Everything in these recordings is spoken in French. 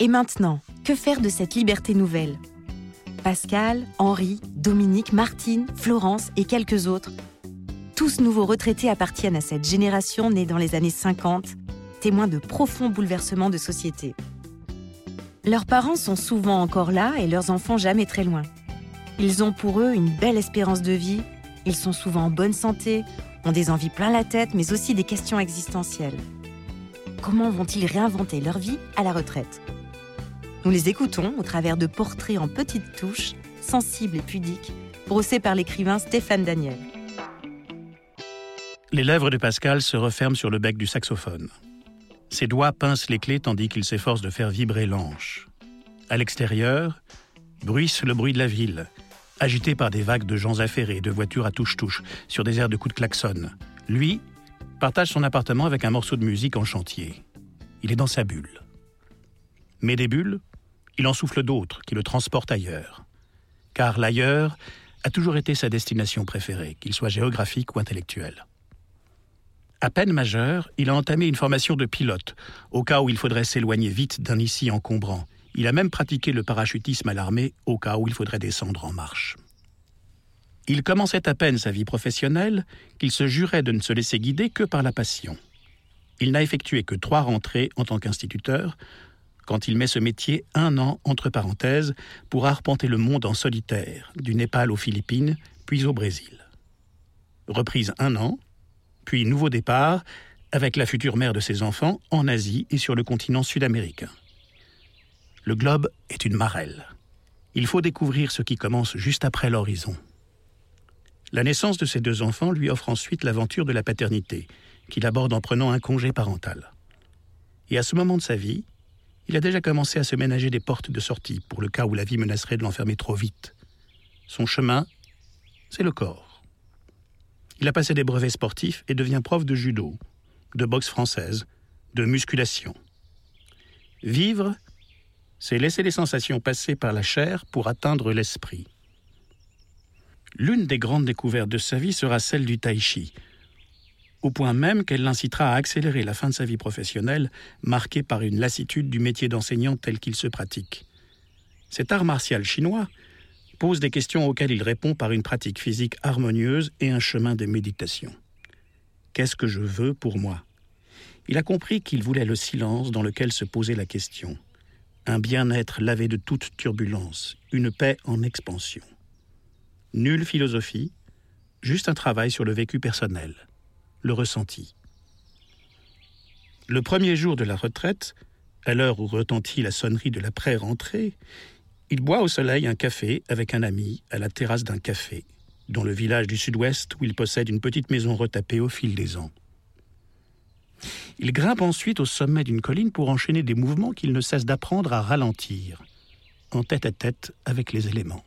Et maintenant, que faire de cette liberté nouvelle? Pascal, Henri, Dominique, Martine, Florence et quelques autres tous nouveaux retraités appartiennent à cette génération née dans les années 50, témoins de profonds bouleversements de société. Leurs parents sont souvent encore là et leurs enfants jamais très loin. Ils ont pour eux une belle espérance de vie, ils sont souvent en bonne santé, ont des envies plein la tête, mais aussi des questions existentielles. Comment vont-ils réinventer leur vie à la retraite? Nous les écoutons au travers de portraits en petites touches, sensibles et pudiques, brossés par l'écrivain Stéphane Daniel. Les lèvres de Pascal se referment sur le bec du saxophone. Ses doigts pincent les clés tandis qu'il s'efforce de faire vibrer l'anche. À l'extérieur, bruisse le bruit de la ville, agité par des vagues de gens affairés, de voitures à touche-touche, sur des airs de coups de klaxon. Lui partage son appartement avec un morceau de musique en chantier. Il est dans sa bulle. Mais des bulles, il en souffle d'autres qui le transportent ailleurs. Car l'ailleurs a toujours été sa destination préférée, qu'il soit géographique ou intellectuel. À peine majeur, il a entamé une formation de pilote, au cas où il faudrait s'éloigner vite d'un ici encombrant. Il a même pratiqué le parachutisme à l'armée, au cas où il faudrait descendre en marche. Il commençait à peine sa vie professionnelle qu'il se jurait de ne se laisser guider que par la passion. Il n'a effectué que trois rentrées en tant qu'instituteur, quand il met ce métier un an entre parenthèses pour arpenter le monde en solitaire, du Népal aux Philippines, puis au Brésil. Reprise un an, puis nouveau départ avec la future mère de ses enfants en Asie et sur le continent sud-américain. Le globe est une marelle. Il faut découvrir ce qui commence juste après l'horizon. La naissance de ses deux enfants lui offre ensuite l'aventure de la paternité, qu'il aborde en prenant un congé parental. Et à ce moment de sa vie, il a déjà commencé à se ménager des portes de sortie pour le cas où la vie menacerait de l'enfermer trop vite. Son chemin, c'est le corps. Il a passé des brevets sportifs et devient prof de judo, de boxe française, de musculation. Vivre, c'est laisser les sensations passer par la chair pour atteindre l'esprit. L'une des grandes découvertes de sa vie sera celle du tai chi, au point même qu'elle l'incitera à accélérer la fin de sa vie professionnelle, marquée par une lassitude du métier d'enseignant tel qu'il se pratique. Cet art martial chinois pose des questions auxquelles il répond par une pratique physique harmonieuse et un chemin de méditation. Qu'est-ce que je veux pour moi? Il a compris qu'il voulait le silence dans lequel se posait la question, un bien-être lavé de toute turbulence, une paix en expansion. Nulle philosophie, juste un travail sur le vécu personnel, le ressenti. Le premier jour de la retraite, à l'heure où retentit la sonnerie de la pré-rentrée, il boit au soleil un café avec un ami à la terrasse d'un café, dans le village du sud-ouest où il possède une petite maison retapée au fil des ans. Il grimpe ensuite au sommet d'une colline pour enchaîner des mouvements qu'il ne cesse d'apprendre à ralentir, en tête à tête avec les éléments.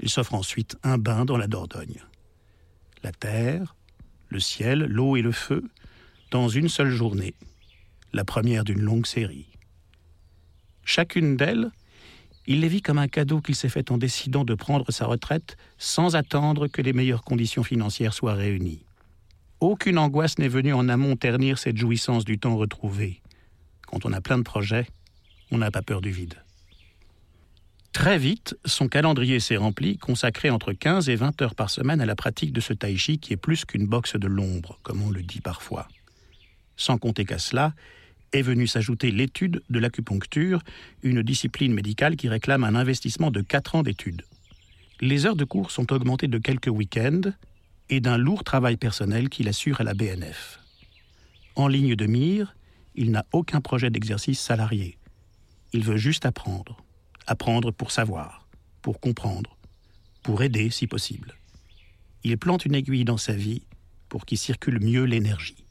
Il s'offre ensuite un bain dans la Dordogne. La terre, le ciel, l'eau et le feu, dans une seule journée, la première d'une longue série. Chacune d'elles il les vit comme un cadeau qu'il s'est fait en décidant de prendre sa retraite sans attendre que les meilleures conditions financières soient réunies. Aucune angoisse n'est venue en amont ternir cette jouissance du temps retrouvé. Quand on a plein de projets, on n'a pas peur du vide. Très vite, son calendrier s'est rempli, consacré entre 15 et 20 heures par semaine à la pratique de ce tai chi qui est plus qu'une boxe de l'ombre, comme on le dit parfois. Sans compter qu'à cela, est venue s'ajouter l'étude de l'acupuncture, une discipline médicale qui réclame un investissement de 4 ans d'études. Les heures de cours sont augmentées de quelques week-ends et d'un lourd travail personnel qu'il assure à la BNF. En ligne de mire, il n'a aucun projet d'exercice salarié. Il veut juste apprendre. Apprendre pour savoir, pour comprendre, pour aider si possible. Il plante une aiguille dans sa vie pour qu'y circule mieux l'énergie.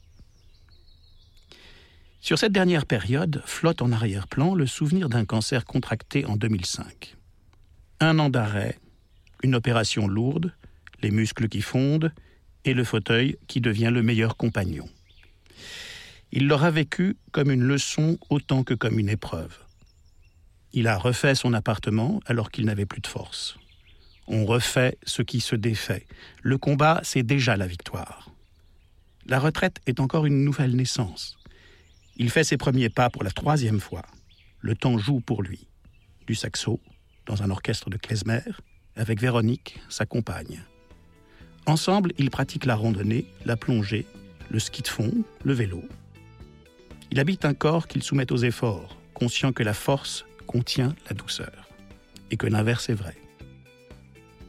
Sur cette dernière période, flotte en arrière-plan le souvenir d'un cancer contracté en 2005. Un an d'arrêt, une opération lourde, les muscles qui fondent et le fauteuil qui devient le meilleur compagnon. Il l'aura vécu comme une leçon autant que comme une épreuve. Il a refait son appartement alors qu'il n'avait plus de force. On refait ce qui se défait. Le combat, c'est déjà la victoire. La retraite est encore une nouvelle naissance. Il fait ses premiers pas pour la troisième fois. Le temps joue pour lui. Du saxo, dans un orchestre de klezmer, avec Véronique, sa compagne. Ensemble, ils pratiquent la randonnée, la plongée, le ski de fond, le vélo. Il habite un corps qu'il soumet aux efforts, conscient que la force contient la douceur, et que l'inverse est vrai.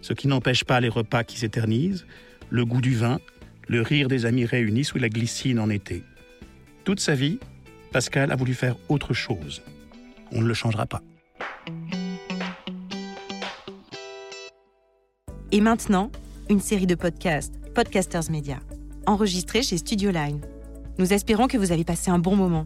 Ce qui n'empêche pas les repas qui s'éternisent, le goût du vin, le rire des amis réunis sous la glycine en été. Toute sa vie, Pascal a voulu faire autre chose. On ne le changera pas. Et maintenant, une série de podcasts, Podcasters Media, enregistrés chez Studio Line. Nous espérons que vous avez passé un bon moment.